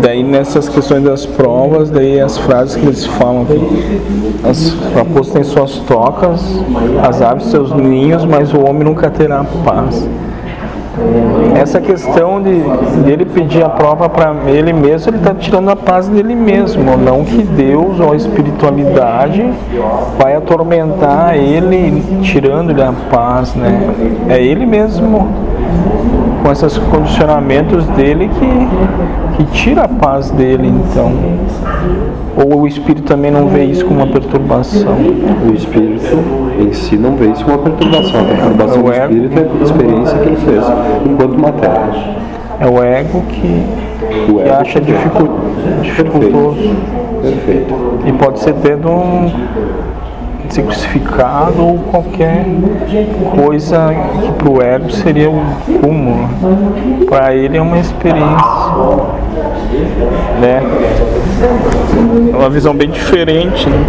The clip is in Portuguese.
daí nessas questões das provas, daí as frases que eles falam aqui, as raposas têm suas tocas, as aves seus ninhos, mas o homem nunca terá paz. Essa questão de, de ele pedir a prova para ele mesmo, ele está tirando a paz dele mesmo, não que Deus ou a espiritualidade vai atormentar ele, tirando-lhe a paz, né? É ele mesmo com esses condicionamentos dele que, que tira a paz dele, então. Ou o espírito também não vê isso como uma perturbação? O espírito em si não vê isso como uma perturbação. A perturbação É o do espírito é a experiência que ele fez enquanto matéria. É o ego que, O que ego acha que- dificu- dificultoso. Perfeito. E pode ser tendo um ser crucificado ou qualquer coisa que para o ego seria um cúmulo. Para ele é uma experiência. Né? É uma visão bem diferente. Né?